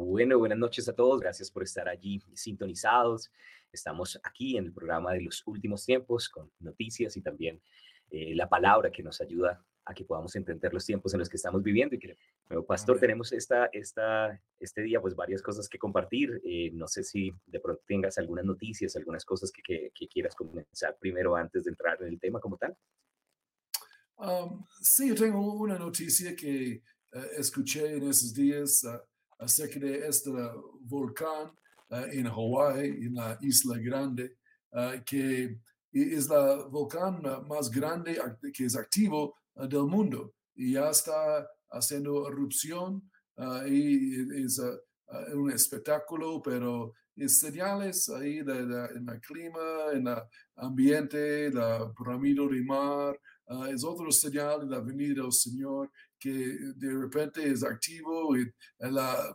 Bueno, buenas noches a todos. Gracias por estar allí sintonizados. Estamos aquí en el programa de los últimos tiempos con noticias y también eh, la palabra que nos ayuda a que podamos entender los tiempos en los que estamos viviendo. Y que, nuevo pastor, tenemos esta, esta, este día pues varias cosas que compartir. Eh, no sé si de pronto tengas algunas noticias, algunas cosas que, que, quieras comenzar primero antes de entrar en el tema como tal. Um, sí, yo tengo una noticia que eh, escuché en esos días uh, acerca de este volcán uh, en Hawái, en la Isla Grande, uh, que es la volcán más grande que es activo del mundo. Y ya está haciendo erupción y es un espectáculo, pero es señales ahí de, en el clima, en el ambiente, la pirámide de mar, es otro señal de la venida del Señor que de repente es activo el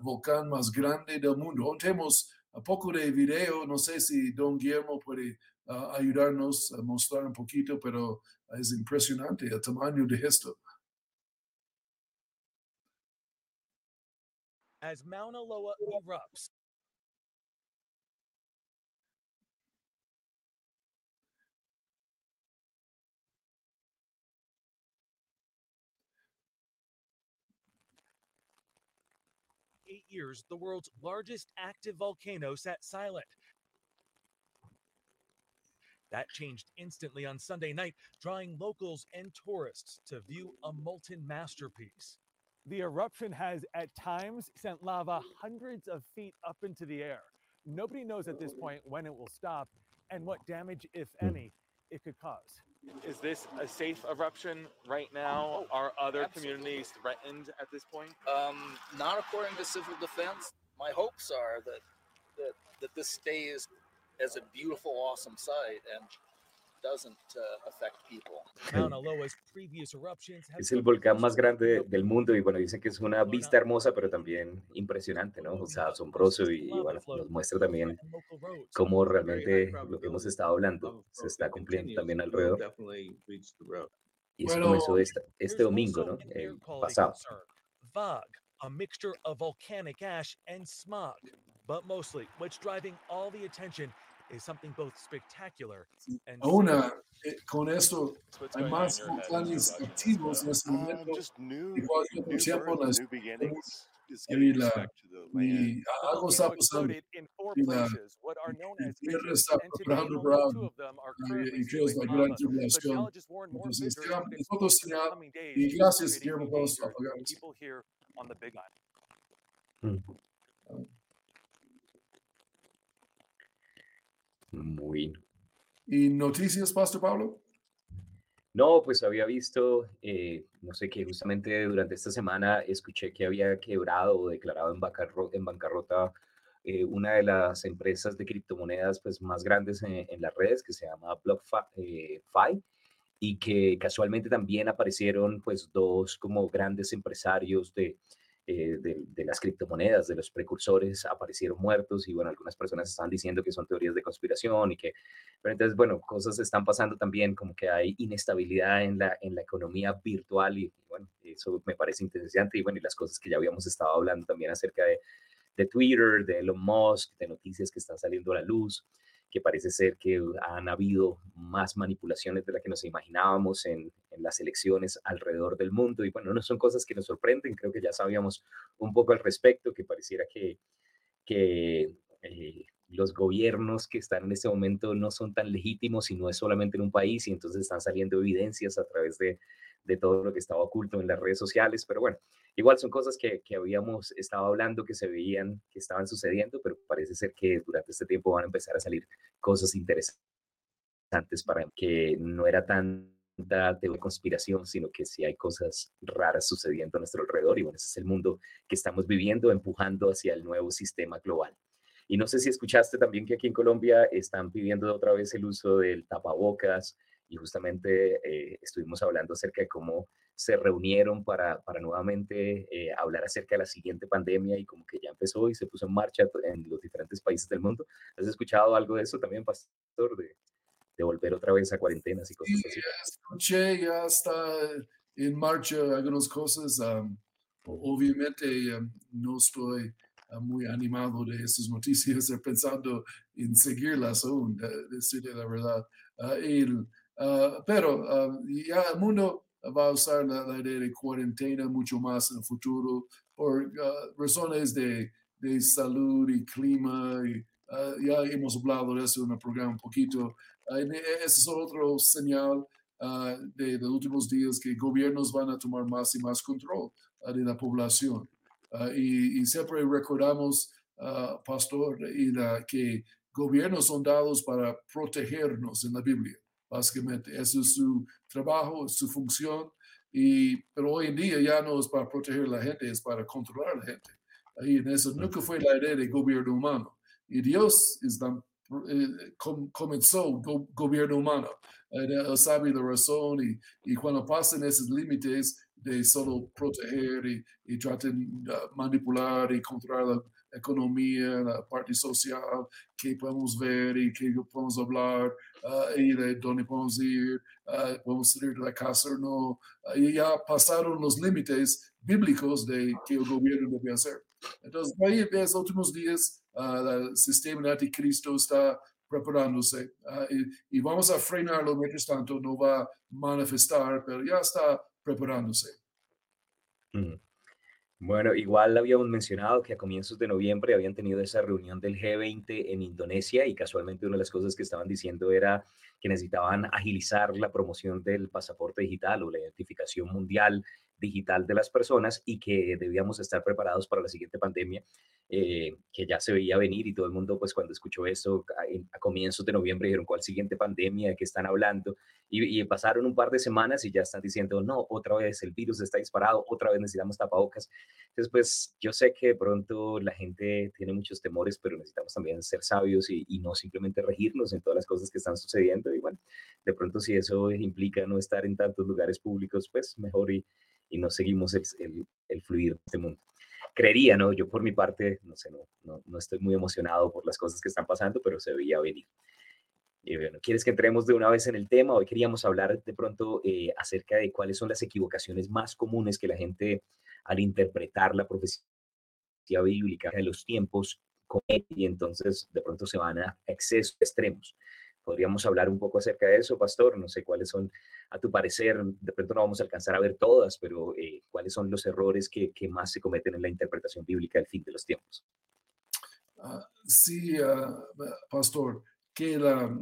volcán más grande del mundo. Tenemos un poco de video, no sé si don Guillermo puede uh, ayudarnos a mostrar un poquito, pero es impresionante el tamaño de esto. As Mauna Loa erupts, years, the world's largest active volcano sat silent. That changed instantly on Sunday night, drawing locals and tourists to view a molten masterpiece. The eruption has at times sent lava hundreds of feet up into the air. Nobody knows at this point when it will stop and what damage, if any, it could cause. Is this a safe eruption right now? Oh, Are other absolutely. communities threatened at this point? Um, not according to civil defense. My hopes are that that that this stays as a beautiful, awesome site and Es el volcán más grande del mundo y bueno, dicen que es una vista hermosa, pero también impresionante, ¿no? O sea, asombroso y, y, bueno, nos muestra también cómo realmente lo que hemos estado hablando se está cumpliendo también alrededor. Y eso comenzó este There's domingo, ¿no? El quality pasado. a mixture of volcanic ash and smog. But mostly, what's driving all the attention is something both spectacular and ahora con esto hay más planes activos en este momento igual que por ejemplo las y la y algo está pasando. y la tierra está preparando para y creos la gran tribulación. entonces nosotros señal y gracias Guillermo por los apagados on the Muy ¿Y noticias, Pastor Pablo? No, pues había visto, eh, no sé qué, justamente durante esta semana escuché que había quebrado o declarado en, bancarro- en bancarrota eh, una de las empresas de criptomonedas pues, más grandes en, en las redes, que se llama BlockFi, y que casualmente también aparecieron pues dos como grandes empresarios de, eh, de, las criptomonedas, de los precursores, aparecieron muertos y bueno, algunas personas están diciendo que son teorías de conspiración y que pero entonces, bueno, cosas están pasando también, como que hay inestabilidad en la, en la economía virtual y, bueno, eso me parece interesante. Y bueno, y las cosas que ya habíamos estado hablando también acerca de, de Twitter, de Elon Musk, de noticias que están saliendo a la luz, que parece ser que han habido más manipulaciones de las que nos imaginábamos en, las elecciones alrededor del mundo. Y bueno, no son cosas que nos sorprenden, creo que ya sabíamos un poco al respecto, que pareciera que, que eh, los gobiernos que están en este momento no son tan legítimos y no es solamente en un país y entonces están saliendo evidencias a través de, de todo lo que estaba oculto en las redes sociales, pero bueno, igual son cosas que, que habíamos estado hablando, que se veían, que estaban sucediendo, pero parece ser que durante este tiempo van a empezar a salir cosas interesantes para que no era teoría de conspiración, sino que sí hay cosas raras sucediendo a nuestro alrededor y bueno, ese es el mundo que estamos viviendo, empujando hacia el nuevo sistema global. Y no sé si escuchaste también que aquí en Colombia están pidiendo otra vez el uso del tapabocas y justamente eh, estuvimos hablando acerca de cómo se reunieron para, para nuevamente eh, hablar acerca de la siguiente pandemia y como que ya empezó y se puso en marcha en los diferentes países del mundo. ¿Has escuchado algo de eso también, Pastor? De, de volver otra vez a cuarentenas y cosas Sí, así. escuché, ya está en marcha algunas cosas. um, obviamente um, no estoy ah, muy animado de esas noticias, pensando en seguirlas aún, de- decirle la verdad. Ah, y, ah, pero ah, ya el mundo va a usar la, la idea de cuarentena mucho más en el futuro por ah, razones de, de salud y clima. Y, ya hemos hablado de eso en el programa un poquito. Ese es otro señal de, de los últimos días que gobiernos van a tomar más y más control de la población. Y, y siempre recordamos, pastor, y la- que gobiernos son dados para protegernos en la Biblia, básicamente. Eso es su trabajo, su función. Y, pero hoy en día ya no es para proteger a la gente, es para controlar a la gente. Ahí en eso nunca fue la idea de gobierno humano. Y Dios es la- eh, com- comenzó go- gobierno humano. Él sabe la razón y, y cuando pasan esos límites de solo proteger y, y traten de manipular y controlar la economía, la parte social, que podemos ver y que podemos hablar ah, y de dónde podemos ir, ah, podemos salir de la casa o no. Ah, ya pasaron los límites bíblicos de que el gobierno debe hacer. Entonces, ahí en los últimos días, el sistema de anticristo está preparándose y, vamos a frenarlo mientras tanto, no va a manifestar, pero ya está preparándose. Bueno, igual habíamos mencionado que a comienzos de noviembre habían tenido esa reunión del G20 en Indonesia y casualmente una de las cosas que estaban diciendo era que necesitaban agilizar la promoción del pasaporte digital o la identificación mundial digital de las personas y que debíamos estar preparados para la siguiente pandemia eh, que ya se veía venir y todo el mundo pues cuando escuchó eso a, en- a comienzos de noviembre dijeron cuál siguiente pandemia de qué están hablando y, y pasaron un par de semanas y ya están diciendo no otra vez el virus está disparado otra vez necesitamos tapabocas entonces, pues yo sé que de pronto la gente tiene muchos temores, pero necesitamos también ser sabios y, y no simplemente regirnos en todas las cosas que están sucediendo. Y bueno, de pronto si eso implica no estar en tantos lugares públicos, pues mejor y, y no seguimos el, el, el fluir de este mundo. Creería, ¿no? Yo por mi parte, no sé, no, no, no estoy muy emocionado por las cosas que están pasando, pero se veía venir. Y bueno, ¿quieres que entremos de una vez en el tema? Hoy queríamos hablar de pronto eh, acerca de cuáles son las equivocaciones más comunes que la gente al interpretar la profecía bíblica de los tiempos comete y entonces de pronto se van a excesos extremos. Podríamos hablar un poco acerca de eso, pastor. No sé cuáles son, a tu parecer, de pronto no vamos a alcanzar a ver todas, pero eh, cuáles son los errores que, que más se cometen en la interpretación bíblica del fin de los tiempos. Ah, sí, ah, pastor, que la,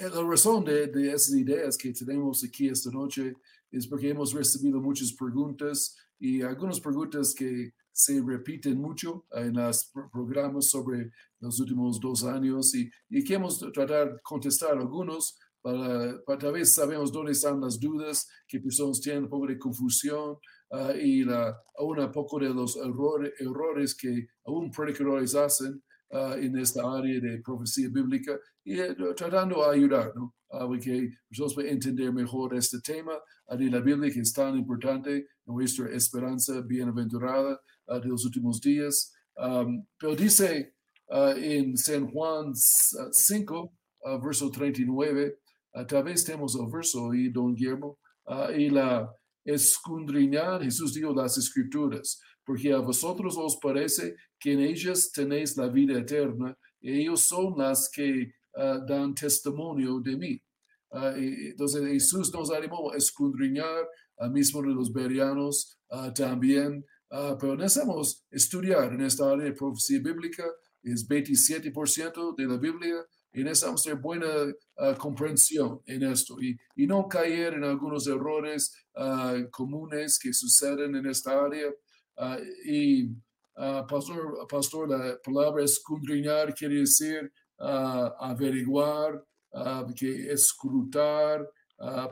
la razón de, de esas ideas que tenemos aquí esta noche es porque hemos recibido muchas preguntas y algunas preguntas que se repiten mucho en los pro- programas sobre los últimos dos años y, y queremos tratar de contestar algunos para, para tal vez sabemos dónde están las dudas, que personas tienen un poco de confusión ah, y la, aún un poco de los errores, errores que aún predicadores hacen ah, en esta área de profecía bíblica y eh, tratando de ayudar, ¿no? Que personas puedan entender mejor este tema de la Biblia que es tan importante, nuestra esperanza bienaventurada ah, de los últimos días. Am, pero dice ah, en San Juan ah, 5, ah, verso 39, ah, tal vez tenemos el verso ahí, don Guillermo, y la escudriñar, Jesús dijo las escrituras, porque a vosotros os parece que en ellas tenéis la vida eterna, y ellos son las que dan testimonio de mí. Y- entonces Jesús nos animó a escudriñar, al mismo de los berianos ah, también, ah, pero necesitamos estudiar en esta área de profecía bíblica, es 27% de la Biblia, y necesitamos tener buena ah, comprensión en esto y, y no caer en algunos errores ah, comunes que suceden en esta área. Y pastor, pastor, la palabra escudriñar quiere decir averiguar, que escrutar,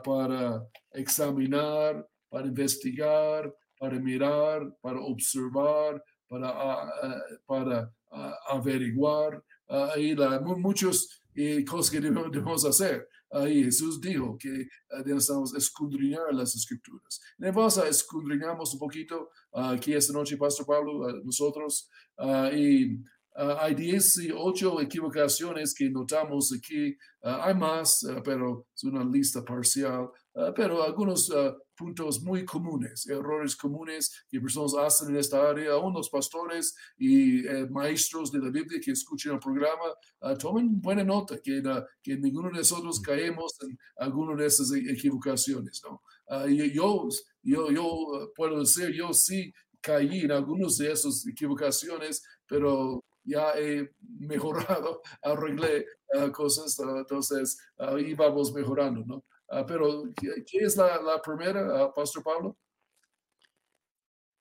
para examinar, para investigar, para mirar, para observar, para, ah, ah, para ah, averiguar. Y la, mu- muchos eh, cosas que debemos, debemos hacer. Ahí Jesús dijo que ah, necesitamos escudriñar las escrituras. Vamos a escudriñamos un poquito ah, aquí esta noche, Pastor Pablo, nosotros. y ah, hay 18 equivocaciones que notamos aquí. Hay más, pero es una lista parcial. Pero algunos puntos muy comunes, errores comunes que personas hacen en esta área, aún los pastores y eh, maestros de la Biblia que escuchen el programa, ah, tomen buena nota que, la- que ninguno de nosotros caemos en alguna de esas equivocaciones, ¿no? Ah, y yo, yo, yo eh, puedo decir, yo sí caí en algunas de esas equivocaciones, pero ya he mejorado, arreglé ah, cosas, ah, entonces ahí vamos mejorando, ¿no? Ah, pero, ¿qué, qué es la, la primera, ah, Pastor Pablo?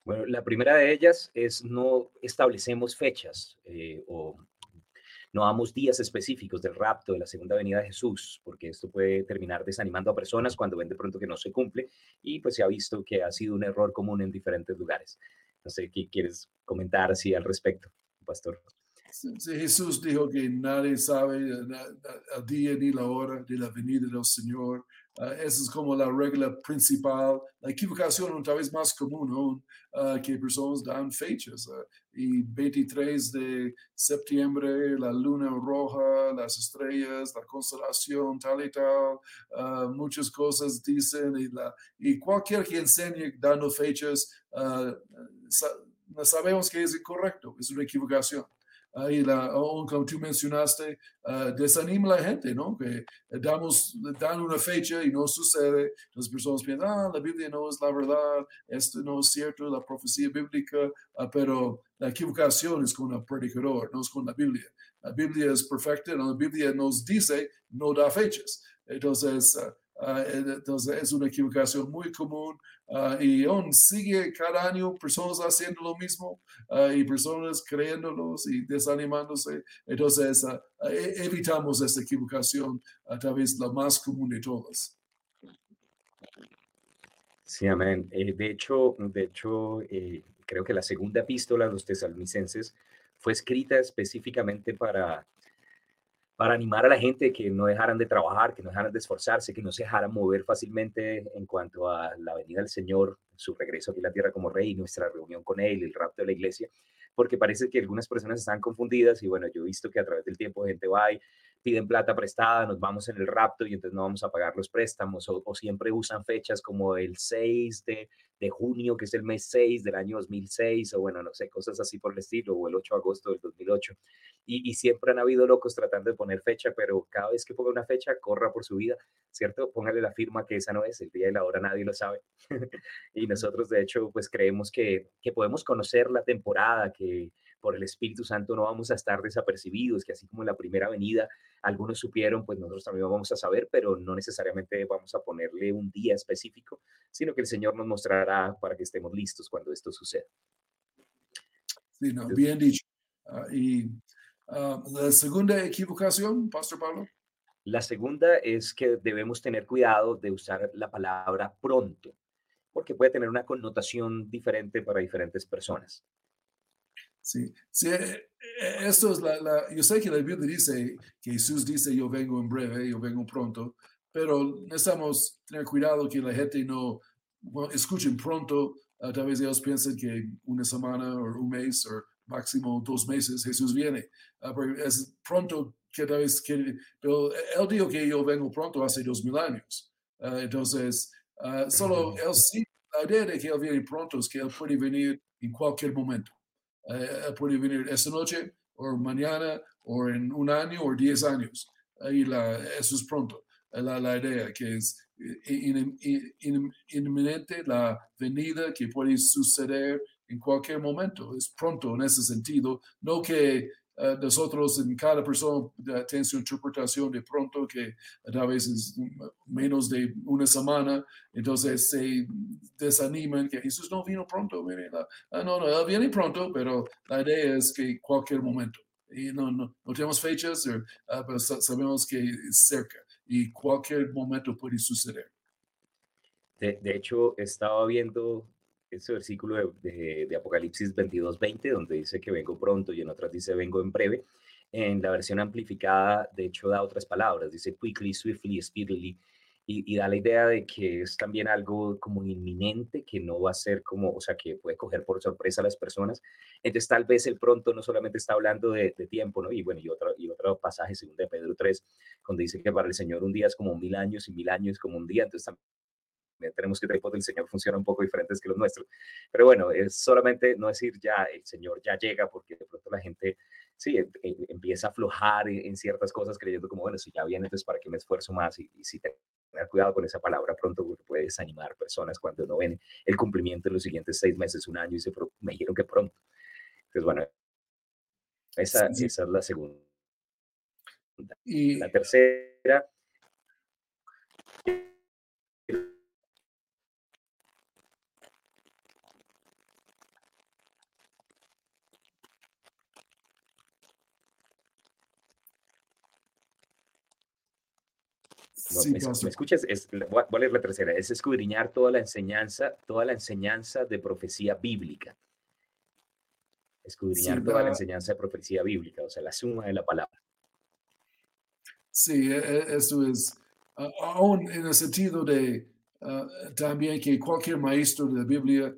Bueno, la primera de ellas es no establecemos fechas eh, o no damos días específicos del rapto de la segunda venida de Jesús, porque esto puede terminar desanimando a personas cuando ven de pronto que no se cumple y pues se ha visto que ha sido un error común en diferentes lugares. No sé qué quieres comentar así al respecto, pastor. Sí, Jesús dijo que nadie sabe el día ni la hora de la venida del Señor. Ah, esa es como la regla principal. La equivocación otra vez más común aún, ah, que personas dan fechas. ah, y 23 de septiembre, la luna roja, las estrellas, la constelación, tal y tal. muchas cosas dicen y, la, y cualquier que enseñe dando fechas, sa- sabemos que es incorrecto, es una equivocación ahí la, aún como tú mencionaste, ah, desanima la gente, ¿no? Que damos, dan una fecha y no sucede, las personas piensan, ah, la Biblia no es la verdad, esto no es cierto, la profecía bíblica, ah, pero la equivocación es con el predicador, no es con la Biblia. La Biblia es perfecta, la Biblia nos dice, no da fechas. Entonces, ah, entonces es una equivocación muy común ah, y aún sigue cada año personas haciendo lo mismo ah, y personas creyéndolos y desanimándose. Entonces, ah, ah, e- evitamos esta equivocación a través la más común de todas. Sí, amén. Eh, de hecho, de hecho eh, creo que la segunda epístola a los tesalonicenses fue escrita específicamente para, para animar a la gente que no dejaran de trabajar, que no dejaran de esforzarse, que no se dejaran mover fácilmente en cuanto a la venida del Señor, su regreso aquí a la tierra como rey, nuestra reunión con Él, el rapto de la iglesia, porque parece que algunas personas están confundidas y bueno, yo he visto que a través del tiempo gente va y piden plata prestada, nos vamos en el rapto y entonces no vamos a pagar los préstamos o, o siempre usan fechas como el 6 de, de junio, que es el mes 6 del año 2006 o bueno, no sé, cosas así por el estilo, o el 8 de agosto del 2008. Y, y siempre han habido locos tratando de poner fecha, pero cada vez que ponga una fecha, corra por su vida, ¿cierto? Póngale la firma que esa no es, el día y la hora nadie lo sabe. y nosotros, de hecho, pues creemos que, que podemos conocer la temporada, que por el Espíritu Santo no vamos a estar desapercibidos, que así como en la primera venida algunos supieron, pues nosotros también vamos a saber, pero no necesariamente vamos a ponerle un día específico, sino que el Señor nos mostrará para que estemos listos cuando esto suceda. Sí, no, bien dicho. Ah, y ah, la segunda equivocación, Pastor Pablo. La segunda es que debemos tener cuidado de usar la palabra pronto, porque puede tener una connotación diferente para diferentes personas. Sí, sí, eh, eh, esto es la, la- yo sé que la Biblia dice que Jesús dice yo vengo en breve, yo vengo pronto, pero necesitamos tener cuidado que la gente no bueno, escuchen pronto, a través de ellos piensen que una semana o un mes o máximo dos meses Jesús viene. Porque es pronto que tal vez que, pero él dijo que yo vengo pronto hace dos mil años. Ah, entonces, ah, solo él sí, la idea de que él viene pronto es que él puede venir en cualquier momento. Eh, él puede venir esta noche o mañana o en un año o diez años. Ahí la, eso es pronto. Eh, La, la idea que es eh, in- in- in- inminente la venida que puede suceder en cualquier momento. Es pronto en ese sentido. No que eh, nosotros en cada persona eh, tiene su interpretación de pronto que a veces menos de una semana, entonces se desaniman que Jesús no vino pronto. mire, Ah, no, no, viene pronto, pero la idea es que cualquier momento. Y no, no, no tenemos fechas, eh, ah, pero sa- sabemos que es cerca y cualquier momento puede suceder. De, de hecho, estaba viendo ese versículo de, de- de Apocalipsis 22, 20, donde dice que vengo pronto y en otras dice vengo en breve. En la versión amplificada, de hecho, da otras palabras, dice quickly, swiftly, speedily, y, y da la idea de que es también algo como inminente, que no va a ser como, o sea, que puede coger por sorpresa a las personas. Entonces, tal vez el pronto no solamente está hablando de, tiempo, ¿no? Y bueno, y otro, y otro pasaje, según de Pedro 3, donde dice que para el Señor un día es como mil años y mil años como un día, entonces tenemos que tiempos del Señor funcionan un poco diferentes que los nuestros. Pero bueno, es solamente no decir ya el Señor ya llega, porque de pronto la gente sí em- em- empieza a aflojar en, ciertas cosas creyendo como, bueno, si ya viene, entonces para qué me esfuerzo más y, y si tener cuidado con esa palabra pronto porque puede desanimar personas cuando no ven el cumplimiento en los siguientes seis meses, un año y se "Pero me dijeron que pronto. Entonces, bueno, esa, Sí, sí. esa es la segunda. Y La tercera, sí, ¿me, me escuchas? Es, voy a leer la tercera, es escudriñar toda la enseñanza, toda la enseñanza de profecía bíblica. Escudriñar Sí, toda la la- enseñanza de profecía bíblica, o sea, la suma de la palabra. Sí, e- e- eso es, a- aún en el sentido de también que cualquier maestro de la Biblia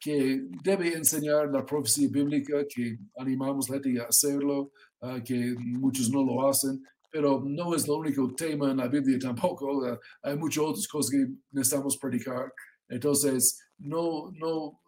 que debe enseñar la profecía bíblica, que animamos a la gente a hacerlo, que muchos no lo hacen, pero no es el único tema en la Biblia tampoco. hay muchas otras cosas que necesitamos predicar. Entonces, no, no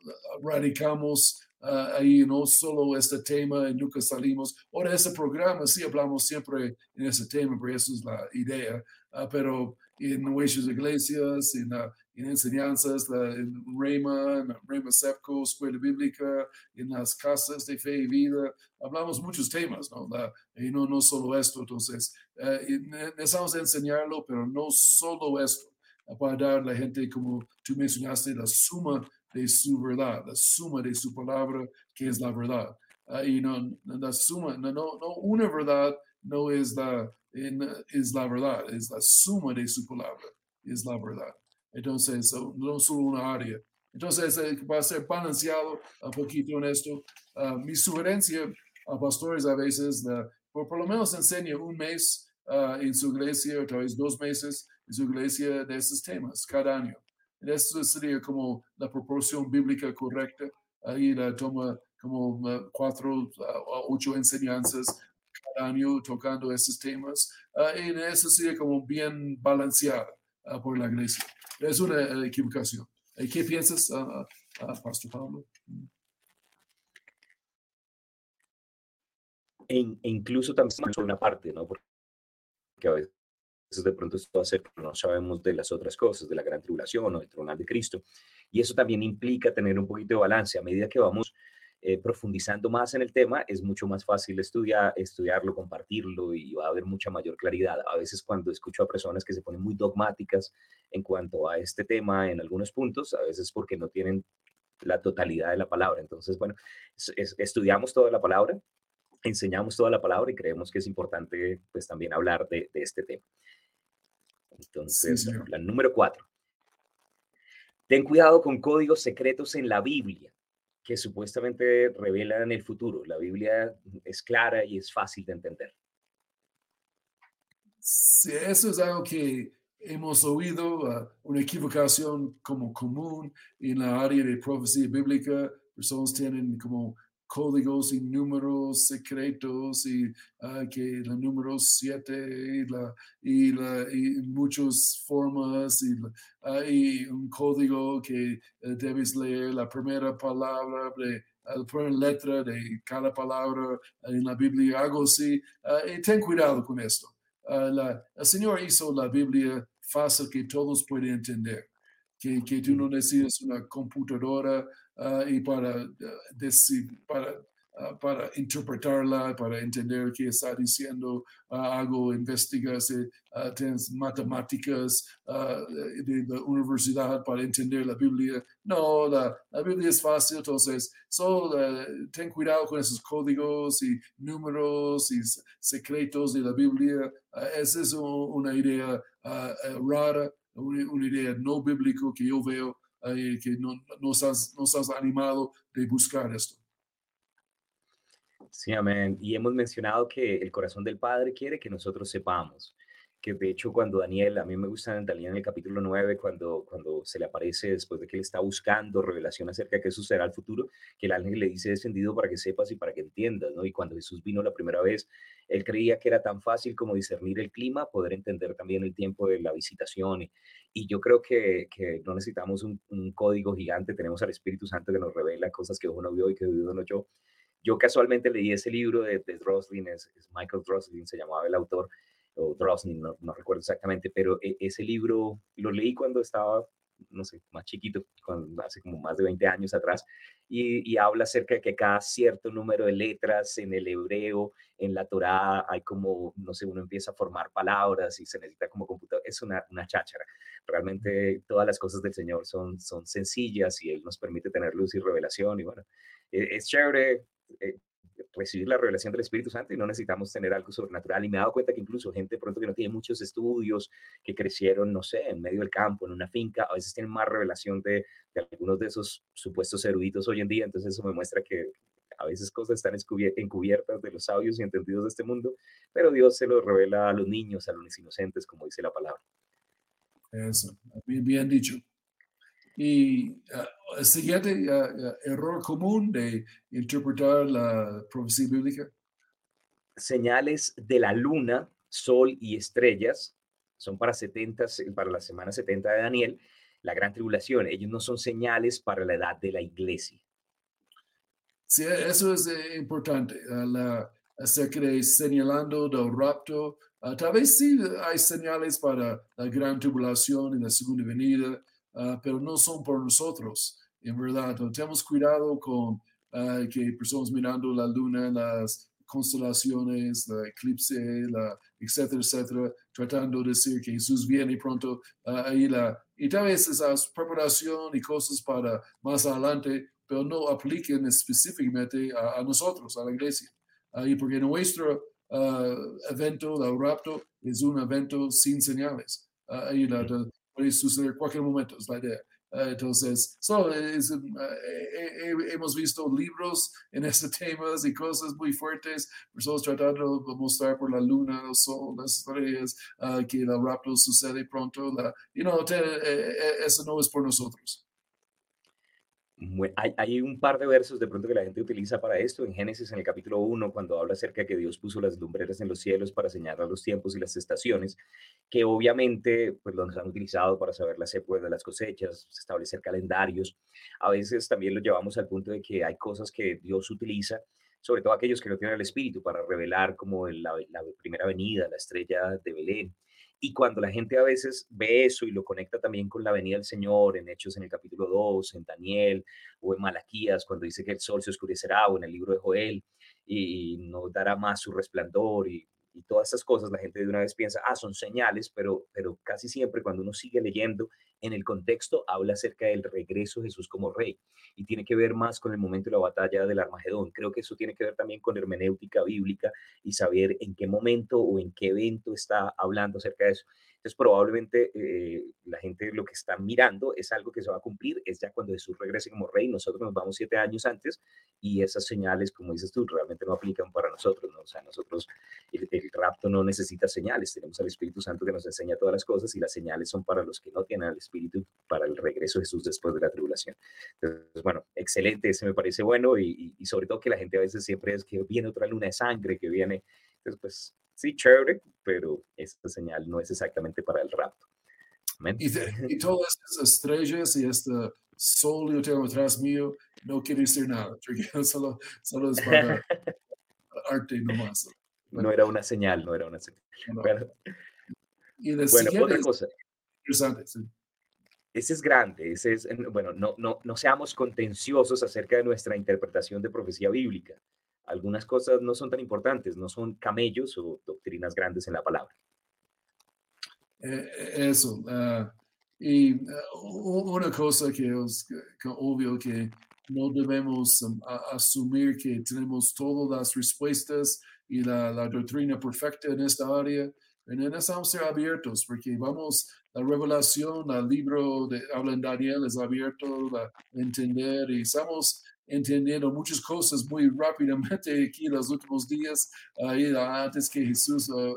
radicamos ah, ahí, no solo este tema y nunca salimos. Ahora, este programa sí hablamos siempre en ese tema, pero esa es la idea. ah, pero en nuestras iglesias, en, en enseñanzas, en Rema, en Rema Sepco, Escuela Bíblica, en las casas de fe y vida, hablamos muchos temas, ¿no? Y no, no solo esto. Entonces, eh, necesitamos enseñarlo, pero no solo esto, para dar a la gente, como tú mencionaste, la suma de su verdad, la suma de su palabra, que es la verdad. Ah, y no, la suma, no, no, una verdad no es la, es la verdad, es la suma de su palabra, es la verdad. Entonces, so- no solo una área. Entonces, eh, va a ser balanceado un poquito en esto. Ah, mi sugerencia a pastores a veces, la- por, por lo menos enseñe un mes ah, en su iglesia, o tal vez dos meses en su iglesia de estos temas cada año. Esto sería como la proporción bíblica correcta. Ahí toma como uh, cuatro a ocho enseñanzas cada año tocando esos temas. y eso sería como bien balanceada ah, por la iglesia. Es una eh, equivocación. Eh, ¿Qué piensas, ah, ah, Pastor Pablo? E, e incluso también por una parte, ¿no? Porque a veces de pronto esto ser que no sabemos de las otras cosas, de la gran tribulación o del tribunal de Cristo. Y eso también implica tener un poquito de balance. A medida que vamos eh, profundizando más en el tema, es mucho más fácil estudiar, estudiarlo, compartirlo y va a haber mucha mayor claridad. A veces cuando escucho a personas que se ponen muy dogmáticas en cuanto a este tema en algunos puntos, a veces porque no tienen la totalidad de la palabra. Entonces, bueno, es- es- estudiamos toda la palabra, enseñamos toda la palabra y creemos que es importante pues también hablar de, de este tema. Entonces, la número cuatro. Ten cuidado con códigos secretos en la Biblia que supuestamente revelan el futuro. La Biblia es clara y es fácil de entender. Sí, eso es algo que hemos oído, ah, una equivocación como común en la área de profecía bíblica. Personas tienen como códigos y números secretos y ah, que el número 7 y, la, y, la, y muchas formas y, y un código que eh, debes leer la primera palabra de la primera letra de cada palabra en la Biblia, algo así. ah, y ten cuidado con esto. La- el Señor hizo la Biblia fácil que todos pueden entender, que, que tú no necesitas una computadora ah, y para, ah, decir, para, ah, para interpretarla, para entender qué está diciendo eh, ah, tienes matemáticas de la universidad para entender la Biblia. No, la, Biblia es fácil, entonces solo eh, ten cuidado con esos códigos y números y secretos de la Biblia. Esa es una idea eh, rara, una idea no bíblica que yo veo eh, que no, nos, has, nos has animado de buscar esto. Sí, amén. Y hemos mencionado que el corazón del Padre quiere que nosotros sepamos que de hecho cuando Daniel, a mí me gusta en Daniel en el capítulo 9, cuando, cuando se le aparece después de que él está buscando revelación acerca de qué sucederá al futuro, que el ángel le dice descendido para que sepas y para que entiendas, ¿no? Y cuando Jesús vino la primera vez, él creía que era tan fácil como discernir el clima, poder entender también el tiempo de la visitación. Y, yo creo que, que no necesitamos un, un, código gigante, tenemos al Espíritu Santo que nos revela cosas que uno vio y que uno no yo. Yo casualmente leí ese libro de, de Droslin, es, es Michael Droslin, se llamaba el autor, o Droslin, no, no, recuerdo exactamente, pero e, ese libro lo leí cuando estaba, no sé, más chiquito, cuando, hace como más de 20 años atrás, y, y, habla acerca de que cada cierto número de letras en el hebreo, en la Torá, hay como, no sé, uno empieza a formar palabras y se necesita como computador, es una, una cháchara. Realmente todas las cosas del Señor son, son sencillas y Él nos permite tener luz y revelación, y bueno, e, es chévere. Eh, recibir la revelación del Espíritu Santo y no necesitamos tener algo sobrenatural. Y me he dado cuenta que incluso gente pronto que no tiene muchos estudios, que crecieron, no sé, en medio del campo, en una finca, a veces tienen más revelación de, de algunos de esos supuestos eruditos hoy en día. Entonces eso me muestra que a veces cosas están encubiertas de los sabios y entendidos de este mundo, pero Dios se lo revela a los niños, a los inocentes, como dice la palabra. Eso, bien dicho. Y uh, el siguiente uh, uh, error común de interpretar la profecía bíblica. Señales de la luna, sol y estrellas son para 70, para la semana 70 de Daniel, la gran tribulación. Ellos no son señales para la edad de la iglesia. Sí, eso es eh, importante. La, acerca de señalando del rapto, tal vez sí hay señales para la gran tribulación y la segunda venida, Uh, pero no son por nosotros, en verdad. Tenemos cuidado con uh, que personas mirando la luna, las constelaciones, la eclipse, la, etcétera, etcétera, tratando de decir que Jesús viene pronto uh, ahí la, y tal vez esa preparación y cosas para más adelante, pero no apliquen específicamente a, a nosotros, a la iglesia. Ahí porque nuestro evento, el rapto, es un evento sin señales. ahí la, la, puede suceder cualquier momento, es la idea. Uh, entonces, so, es, uh, hemos visto libros en este tema y cosas muy fuertes, personas tratando de mostrar por la luna, el sol, las estrellas, uh, que el rapto sucede pronto. La, you know, te, eso no es por nosotros. Hay, un par de versos de pronto que la gente utiliza para esto. En Génesis, en el capítulo 1, cuando habla acerca de que Dios puso las lumbreras en los cielos para señalar los tiempos y las estaciones, que obviamente pues los han utilizado para saber las épocas de las cosechas, establecer calendarios. A veces también lo llevamos al punto de que hay cosas que Dios utiliza, sobre todo aquellos que no tienen el Espíritu, para revelar como la, la primera venida, la estrella de Belén. Y cuando la gente a veces ve eso y lo conecta también con la venida del Señor, en Hechos en el capítulo 2, en Daniel o en Malaquías, cuando dice que el sol se oscurecerá, o en el libro de Joel, y no dará más su resplandor, y y todas estas cosas, la gente de una vez piensa, ah, son señales, pero, pero casi siempre cuando uno sigue leyendo en el contexto, habla acerca del regreso de Jesús como rey y tiene que ver más con el momento de la batalla del Armagedón. Creo que eso tiene que ver también con hermenéutica bíblica y saber en qué momento o en qué evento está hablando acerca de eso. Entonces, probablemente eh, la gente lo que está mirando es algo que se va a cumplir, es ya cuando Jesús regrese como rey, nosotros nos vamos siete años antes y esas señales, como dices tú, realmente no aplican para nosotros, ¿no? O sea, nosotros, el, el rapto no necesita señales, tenemos al Espíritu Santo que nos enseña todas las cosas y las señales son para los que no tienen al Espíritu, para el regreso de Jesús después de la tribulación. Entonces, bueno, excelente, ese me parece bueno y, y, y sobre todo que la gente a veces siempre es que viene otra luna de sangre, que viene, entonces pues sí, chévere, pero esta señal no es exactamente para el rapto. Y, de, y, todas estas estrellas y este sol yo tengo atrás mío no quiere decir nada, solo, solo es para arte nomás. No era una señal, no era una señal. No. Bueno, y bueno otra cosa. Interesante, sí. Ese es grande, ese es, bueno, no, no, no seamos contenciosos acerca de nuestra interpretación de profecía bíblica algunas cosas no son tan importantes, no son camellos o doctrinas grandes en la palabra. Eh, eso. Uh, y uh, una cosa que es que, obvio que no debemos um, a, asumir que tenemos todas las respuestas y la, la doctrina perfecta en esta área. En necesitamos ser abiertos porque vamos, la revelación, el libro de habla en Daniel es abierto a entender y estamos entendiendo muchas cosas muy rápidamente aquí en los últimos días, ahí antes que Jesús uh,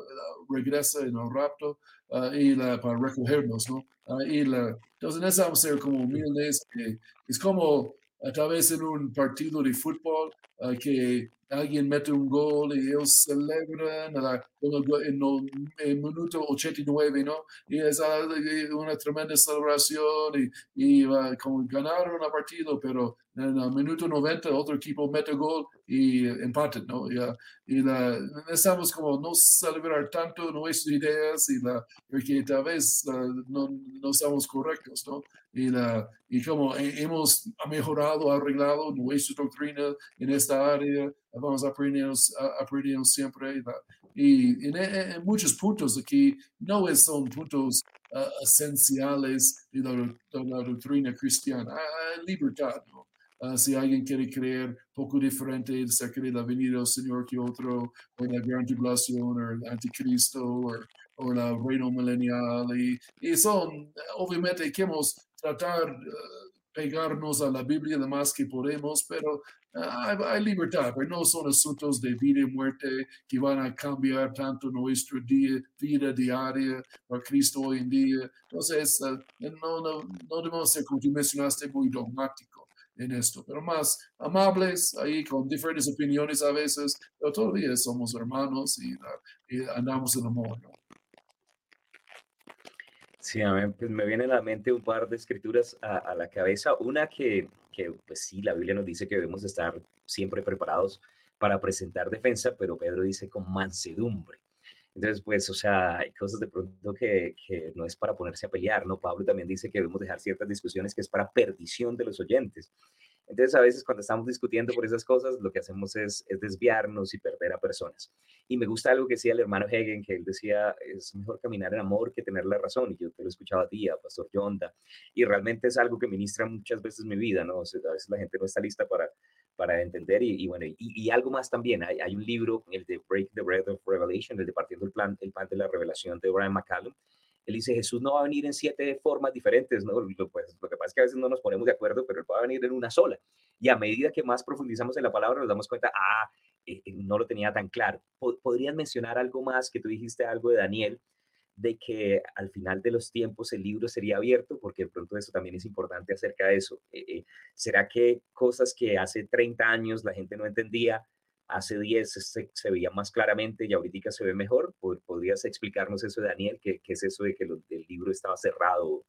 regrese en el rapto uh, y la, para recogernos, ¿no? Uh, y la, entonces necesitamos ser como humildes, que es como uh, tal vez en un partido de fútbol uh, que alguien mete un gol y ellos celebran la- en el, en minuto 89, ¿no? Y es ah, una tremenda celebración y, y ah, como ganaron el partido, pero en el minuto 90 otro equipo mete gol y empatan, ¿no? Y, ah, y la, necesitamos como no celebrar tanto nuestras ideas y la, porque tal vez ah, no, no estamos correctos, ¿no? Y, la, y como he- hemos mejorado, arreglado nuestra doctrina en esta área, vamos aprendiendo, aprendiendo siempre. la- y en, en- muchos puntos aquí no son puntos ah, esenciales de la, de la doctrina cristiana. Hay, hay libertad, ¿no? Ah, si alguien quiere creer poco diferente acerca de la venida del Señor que otro, o la gran tribulación, o el anticristo, o, o reino milenial, y, y son, obviamente, queremos tratar eh, pegarnos a la Biblia lo más que podemos, pero ah, hay, hay libertad, pero no son asuntos de vida y muerte que van a cambiar tanto nuestra día- vida diaria para Cristo hoy en día. Entonces, eh, no, no, no debemos ser, como tú mencionaste, muy dogmático en esto, pero más amables, ahí con diferentes opiniones a veces, pero todavía somos hermanos y, y andamos en amor. Sí, a mí pues, me vienen a la mente un par de escrituras a, a la cabeza. Una que, que, pues sí, la Biblia nos dice que debemos estar siempre preparados para presentar defensa, pero Pedro dice con mansedumbre. Entonces, pues, o sea, hay cosas de pronto que, que no es para ponerse a pelear, ¿no? Pablo también dice que debemos dejar ciertas discusiones que es para perdición de los oyentes. Entonces, a veces cuando estamos discutiendo por esas cosas, lo que hacemos es, es desviarnos y perder a personas. Y me gusta algo que decía el hermano Hegen, que él decía, es mejor caminar en amor que tener la razón. Y yo te lo he escuchado a ti, a Pastor Yonda, y realmente es algo que ministra muchas veces mi vida, ¿no? O sea, a veces la gente no está lista para, para entender y, bueno, y, algo más también. Hay, un libro, el de Break the Bread of Revelation, el de Partiendo el, plan, el Pan de la Revelación de Brian McCallum. Él dice, Jesús no va a venir en siete formas diferentes, ¿no? Lo, pues, lo que pasa es que a veces no nos ponemos de acuerdo, pero él va a venir en una sola. Y a medida que más profundizamos en la palabra, nos damos cuenta, ah, eh, eh, no lo tenía tan claro. Po- ¿Podrías mencionar algo más que tú dijiste algo de Daniel, de que al final de los tiempos el libro sería abierto? Porque de pronto eso también es importante acerca de eso. Eh, eh, ¿Será que cosas que hace 30 años la gente no entendía, hace 10 se, se veía más claramente y ahorita se ve mejor? ¿Pod- ¿Podrías explicarnos eso Daniel? ¿Qué, qué es eso de que lo- el libro estaba cerrado,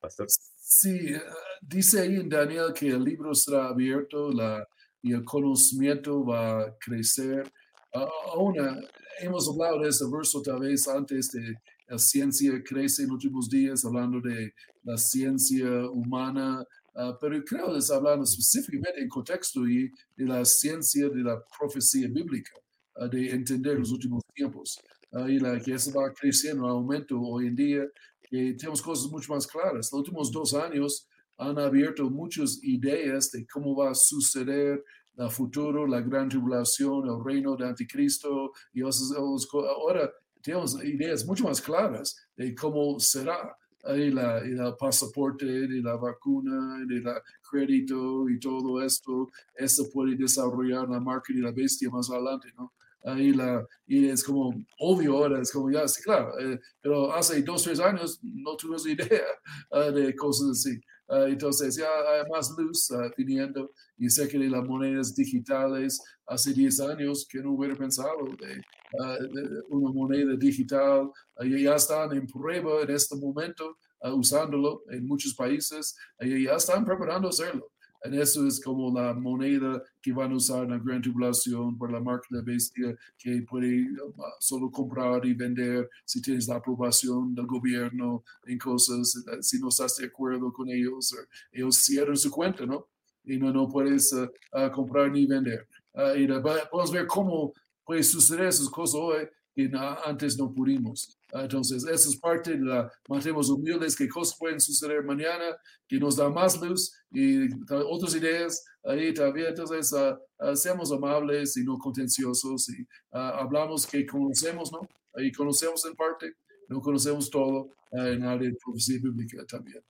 pastor? Sí, eh, dice ahí en Daniel que el libro será abierto la, y el conocimiento va a crecer. Ah, eh, hemos hablado de ese verso tal vez antes de la ciencia crece en los últimos días, hablando de la ciencia humana, ah, pero creo que está hablando específicamente en contexto y de la ciencia de la profecía bíblica, ah, de entender los últimos tiempos. Ah, y la que eso va creciendo, aumento hoy en día, que tenemos cosas mucho más claras. Los últimos dos años han abierto muchas ideas de cómo va a suceder el futuro, la gran tribulación, el reino de Anticristo. Y esas- esas co- ahora tenemos ideas mucho más claras de cómo será ahí la, y el pasaporte, de la vacuna, de la crédito y todo esto. Eso puede desarrollar la marca de la bestia más adelante, ¿no? Ahí la, y es como obvio ahora, es como ya, sí, claro, eh, pero hace dos, tres años no tuvimos idea ah, de cosas así. Ah, entonces ya hay más luz ah, viniendo y sé que las monedas digitales hace 10 años que no hubiera pensado de, de una moneda digital, ya están en prueba en este momento usándolo en muchos países y ya están preparando hacerlo. En eso es como la moneda que van a usar en la gran tribulación por la marca de la bestia que puede uh, solo comprar y vender si tienes la aprobación del gobierno en cosas, eh, si no estás de acuerdo con ellos, eh, ellos cierran su cuenta, ¿no? Y no, no puedes uh, uh, comprar ni vender. Uh, y podemos ver cómo puede suceder esas cosas hoy que antes no pudimos. Ah, Entonces, eso es parte de la, mantemos humildes, que cosas pueden suceder mañana, que nos da más luz y otras ideas ahí también. Entonces, ah, ah, seamos amables y no contenciosos y hablamos que conocemos, ¿no? Ahí conocemos en parte, no conocemos todo en área de profecía bíblica también.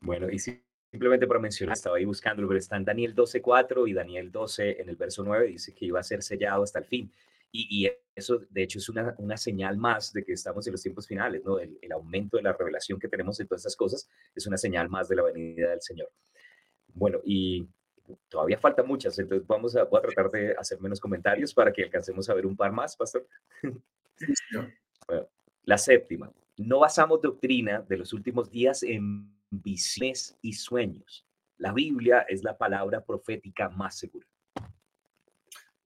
Bueno, y si simplemente para mencionar, estaba ahí buscándolo, pero está en Daniel 12.4 y Daniel 12 en el verso 9 dice que iba a ser sellado hasta el fin. Y, y eso, de hecho, es una, una, señal más de que estamos en los tiempos finales, ¿no? El, el, aumento de la revelación que tenemos en todas estas cosas es una señal más de la venida del Señor. Bueno, y todavía faltan muchas, entonces vamos a, voy a tratar de hacer menos comentarios para que alcancemos a ver un par más, Pastor. Sí, señor. Bueno, la séptima, no basamos doctrina de los últimos días en visiones y sueños. La Biblia es la palabra profética más segura.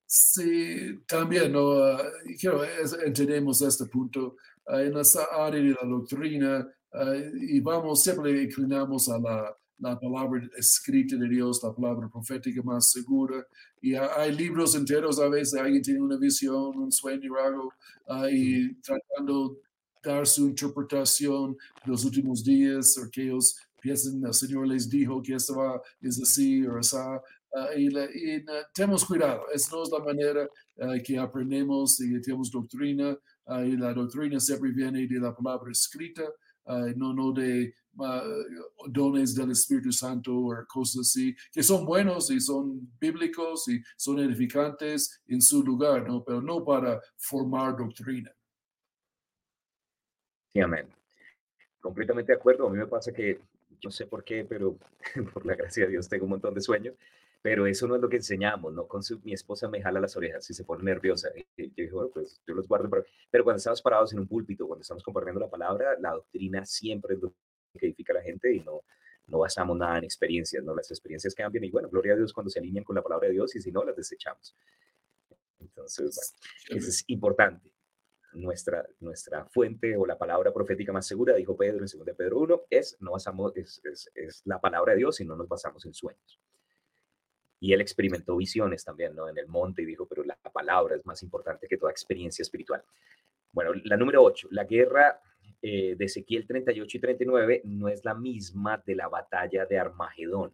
Sí, también no, uh, quiero, es, entendemos este punto uh, en esa área de la doctrina uh, y vamos, siempre inclinamos a la, la, palabra escrita de Dios, la palabra profética más segura. Y hay libros enteros, a veces alguien tiene una visión, un sueño o algo, y tratando dar su interpretación de los últimos días, o que ellos piensan, el Señor les dijo que esto va, es así o así. Uh, y, la, y uh, tenemos cuidado, esa no es la manera uh, que aprendemos y tenemos doctrina, y la doctrina siempre viene de la palabra escrita, no, no de dones del Espíritu Santo o cosas así, que son buenos y son bíblicos y son edificantes en su lugar, ¿no? pero no para formar doctrina. Sí, amén. Completamente de acuerdo. A mí me pasa que yo no sé por qué, pero por la gracia de Dios tengo un montón de sueños, pero eso no es lo que enseñamos, ¿no? Con su, mi esposa me jala las orejas y se pone nerviosa. Y yo dije, bueno, pues yo los guardo, pero, pero cuando estamos parados en un púlpito, cuando estamos compartiendo la palabra, la doctrina siempre es lo que edifica a la gente y no, no basamos nada en experiencias, ¿no? Las experiencias cambian y bueno, gloria a Dios cuando se alinean con la palabra de Dios y si no, las desechamos. Entonces, bueno, eso es importante nuestra, nuestra fuente o la palabra profética más segura, dijo Pedro en 2 Pedro 1, es, no basamos, es, es, es, la palabra de Dios y no nos basamos en sueños. Y él experimentó visiones también, ¿no? En el monte y dijo, pero la palabra es más importante que toda experiencia espiritual. Bueno, la número 8, la guerra eh, de Ezequiel 38 y 39 no es la misma de la batalla de Armagedón.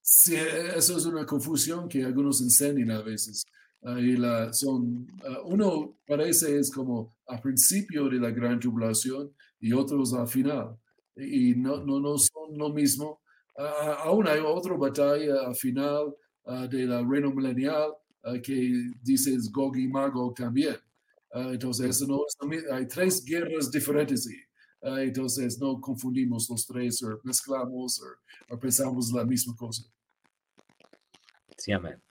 Sí, eso es una confusión que algunos enseñan a veces y la, son, uh, uno parece es como a principio de la gran tribulación y otros al final. Y no, no, no son lo mismo. Aún hay otra batalla al final uh, de la reino milenial que dice Gog y Magog también. entonces, no hay tres guerras diferentes. entonces, no confundimos los tres o mezclamos o, pensamos la misma cosa. Sí, amén.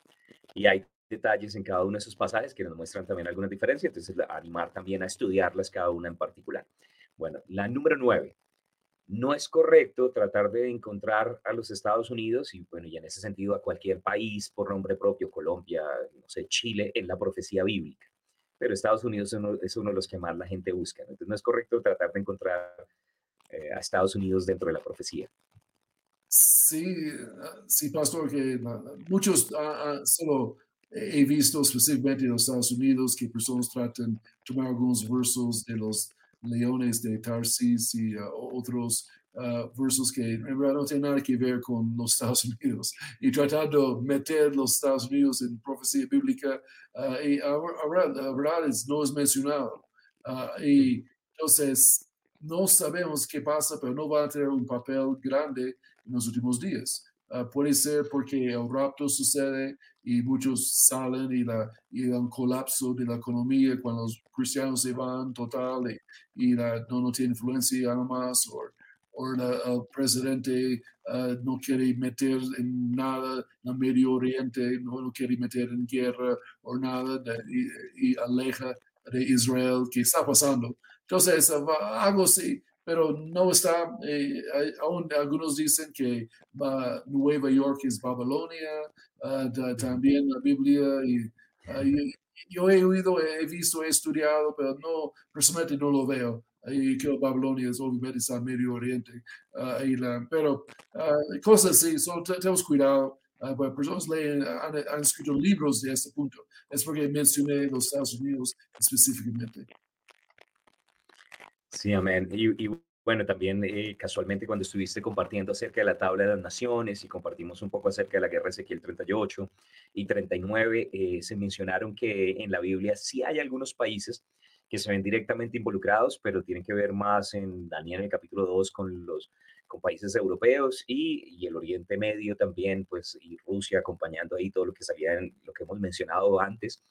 Y hay detalles en cada uno de esos pasajes que nos muestran también algunas diferencias, entonces animar también a estudiarlas cada una en particular. Bueno, la número nueve. No es correcto tratar de encontrar a los Estados Unidos y, bueno, y en ese sentido a cualquier país por nombre propio, Colombia, no sé, Chile, en la profecía bíblica. Pero Estados Unidos es uno, es uno de los que más la gente busca. ¿no? Entonces no es correcto tratar de encontrar eh, a Estados Unidos dentro de la profecía. Sí, sí, pastor, que muchos uh, uh, solo he visto específicamente en los Estados Unidos que personas tratan de tomar algunos versos de los leones de Tarsis y uh, otros uh, versos que en verdad no tienen nada que ver con los Estados Unidos y tratando de meter los Estados Unidos en profecía bíblica uh, y ahora la verdad es, no es mencionado. y entonces no sabemos qué pasa, pero no va a tener un papel grande en los últimos días. Uh, puede ser porque el rapto sucede y muchos salen y, la, y un colapso de la economía cuando los cristianos se van total y, y la, no, no tiene influencia nada más o, el presidente uh, no quiere meter en nada en Medio Oriente, no, no quiere meter en guerra o nada de, y, y, aleja de Israel, que está pasando. Entonces, algo así pero no está, eh, aún algunos dicen que uh, Nueva York es Babilonia, uh, da, también la Biblia, y, uh, yo he oído, he visto, he estudiado, pero no, personalmente no lo veo. Y que Babilonia es obviamente está Medio Oriente, la, pero cosas así, so, tenemos cuidado. Uh, personas leen, han, han, escrito libros de este punto. Es porque mencioné los Estados Unidos específicamente. Sí, amén. Y, bueno, también eh, casualmente cuando estuviste compartiendo acerca de la tabla de las naciones y compartimos un poco acerca de la guerra Ezequiel 38 y 39, eh, se mencionaron que en la Biblia sí hay algunos países que se ven directamente involucrados, pero tienen que ver más en Daniel en el capítulo 2 con los con países europeos y, y, el Oriente Medio también, pues, y Rusia acompañando ahí todo lo que salía en lo que hemos mencionado antes.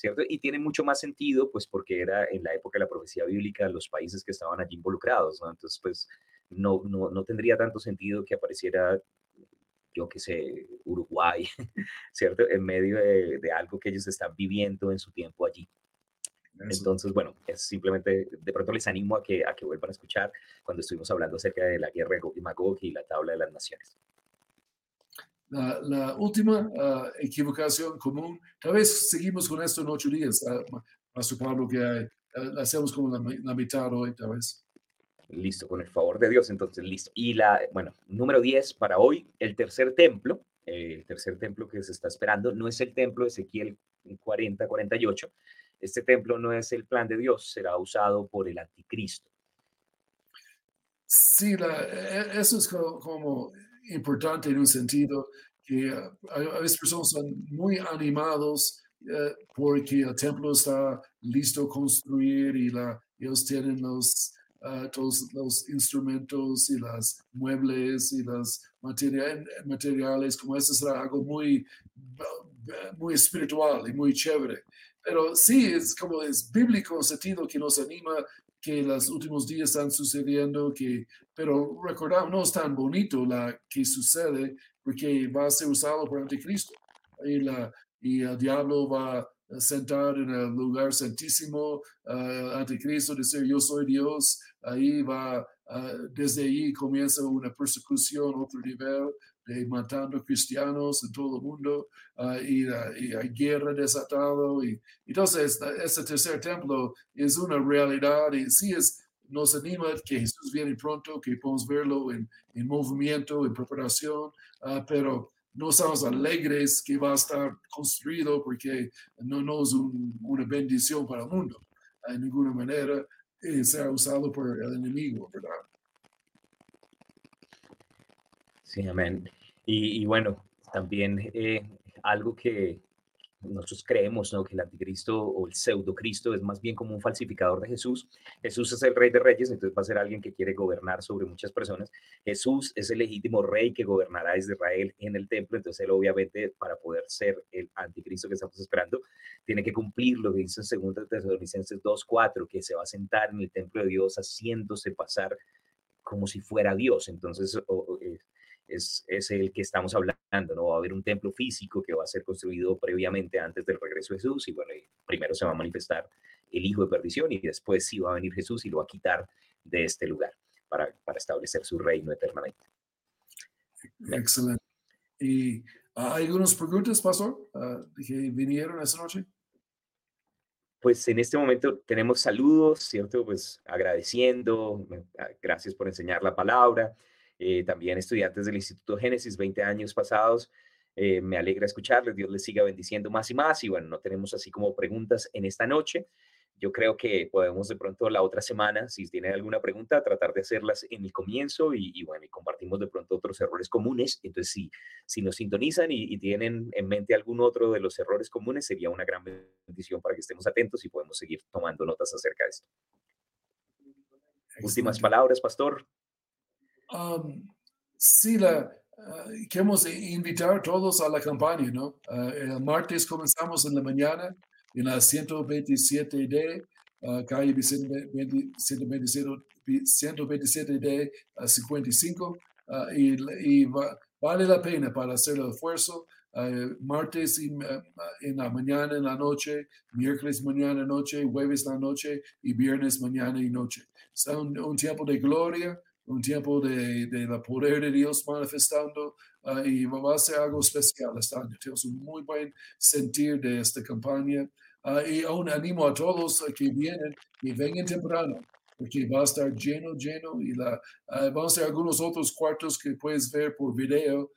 ¿Cierto? Y tiene mucho más sentido, pues porque era en la época de la profecía bíblica los países que estaban allí involucrados, ¿no? Entonces, pues, no, no, no tendría tanto sentido que apareciera yo qué sé, Uruguay, ¿cierto? En medio de, de, algo que ellos están viviendo en su tiempo allí. Entonces, bueno, es simplemente, de pronto les animo a que, a que vuelvan a escuchar cuando estuvimos hablando acerca de la guerra de Gog y Magog y la tabla de las naciones. La, la última uh, equivocación común, tal vez seguimos con esto en ocho días, uh, Pastor Pablo, que uh, hacemos como la, la mitad hoy, tal vez. Listo, con el favor de Dios, entonces listo. Y la, bueno, número 10 para hoy, el tercer templo, eh, el tercer templo que se está esperando, no es el templo de Ezequiel 40, 48. Este templo no es el plan de Dios, será usado por el anticristo. Sí, la, eso es como, como, importante en un sentido que uh, a, veces personas son muy animados uh, porque el templo está listo a construir y la, ellos tienen los uh, todos los instrumentos y los muebles y los material, materiales, como eso será algo muy, muy espiritual y muy chévere. Pero sí, es como es bíblico en sentido que nos anima que los últimos días están sucediendo, que, pero recordamos, no es tan bonito la que sucede porque va a ser usado por Anticristo. Y, la, y el diablo va sentar en el lugar santísimo, uh, anticristo, decir yo soy Dios, ahí va, uh, desde ahí comienza una persecución, otro nivel de matando cristianos en todo el mundo, uh, y, y, hay guerra desatado, y entonces este tercer templo es una realidad, y sí es, nos anima que Jesús viene pronto, que podemos verlo en, en movimiento, en preparación, pero no estamos alegres que va a estar construido porque no, no es un, una bendición para el mundo. De ninguna manera eh, será usado por el enemigo, ¿verdad? Sí, amén. Y, bueno, también eh, algo que, nosotros creemos ¿no? que el anticristo o el pseudocristo es más bien como un falsificador de Jesús. Jesús es el rey de reyes, entonces va a ser alguien que quiere gobernar sobre muchas personas. Jesús es el legítimo rey que gobernará desde Israel en el templo, entonces él obviamente para poder ser el anticristo que estamos esperando, tiene que cumplir lo que dice en 2 Tesalonicenses 2.4, que se va a sentar en el templo de Dios haciéndose pasar como si fuera Dios. Entonces, eh, es, es, el que estamos hablando, ¿no? Va a haber un templo físico que va a ser construido previamente antes del regreso de Jesús y bueno, primero se va a manifestar el hijo de perdición y después sí va a venir Jesús y lo va a quitar de este lugar para, para establecer su reino eternamente. Excelente. ¿Y uh, hay algunas preguntas, pastor, que vinieron esta noche? Pues en este momento tenemos saludos, ¿cierto? Pues agradeciendo, gracias por enseñar la palabra. Eh, también estudiantes del Instituto Génesis, 20 años pasados. Eh, me alegra escucharles, Dios les siga bendiciendo más y más. Y bueno, no tenemos así como preguntas en esta noche. Yo creo que podemos de pronto la otra semana, si tienen alguna pregunta, tratar de hacerlas en el comienzo y, y bueno, y compartimos de pronto otros errores comunes. Entonces, si, si nos sintonizan y, y, tienen en mente algún otro de los errores comunes, sería una gran bendición para que estemos atentos y podemos seguir tomando notas acerca de esto. Excelente. Últimas palabras, pastor. Um, sí, la, uh, queremos invitar todos a la campaña, ¿no? Uh, el martes comenzamos en la mañana en la 127D, uh, calle 127, 127D 55, y, y va, vale la pena para hacer el esfuerzo. Uh, martes y, uh, en la mañana, en la noche, miércoles mañana, noche, jueves la noche y viernes mañana y noche. Es un, un tiempo de gloria, un tiempo de, de la poder de Dios manifestando uh, y va a ser algo especial este año. Tenemos un muy buen sentir de esta campaña uh, y aún animo a todos que vienen y vengan temprano porque va a estar lleno, lleno y la, uh, vamos a hacer algunos otros cuartos que puedes ver por video,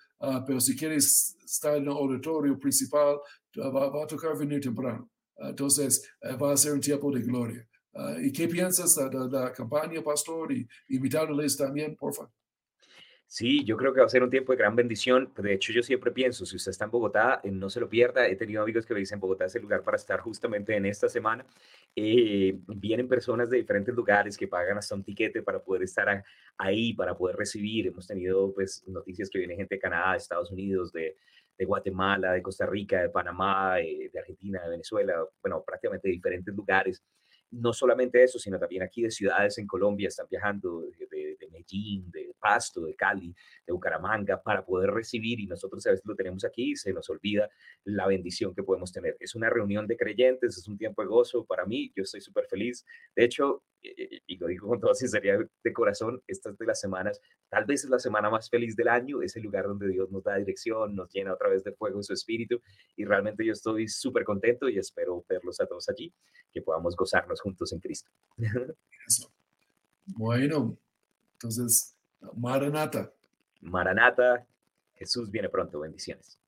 pero si quieres estar en el auditorio principal, va, va, a tocar venir temprano. entonces, va a ser un tiempo de gloria. Uh, ¿Y qué piensas de, de, la campaña, pastor? Y invitarles también, por favor. Sí, yo creo que va a ser un tiempo de gran bendición. De hecho, yo siempre pienso, si usted está en Bogotá, eh, no se lo pierda. He tenido amigos que me dicen, Bogotá es el lugar para estar justamente en esta semana. Eh, vienen personas de diferentes lugares que pagan hasta un tiquete para poder estar ahí, para poder recibir. Hemos tenido pues noticias que viene gente de Canadá, de Estados Unidos, de, de Guatemala, de Costa Rica, de Panamá, eh, de Argentina, de Venezuela, bueno, prácticamente de diferentes lugares no solamente eso, sino también aquí de ciudades en Colombia están viajando, de, Medellín, de Pasto, de Cali, de Bucaramanga, para poder recibir y nosotros a veces lo tenemos aquí y se nos olvida la bendición que podemos tener. Es una reunión de creyentes, es un tiempo de gozo para mí, yo estoy súper feliz. De hecho, y lo digo con toda sinceridad de corazón, esta es de las semanas, tal vez es la semana más feliz del año, es el lugar donde Dios nos da dirección, nos llena otra vez de fuego en su espíritu y realmente yo estoy súper contento y espero verlos a todos allí, que podamos gozarnos juntos en Cristo. Bueno, entonces, Maranata. Maranata, Jesús viene pronto, bendiciones.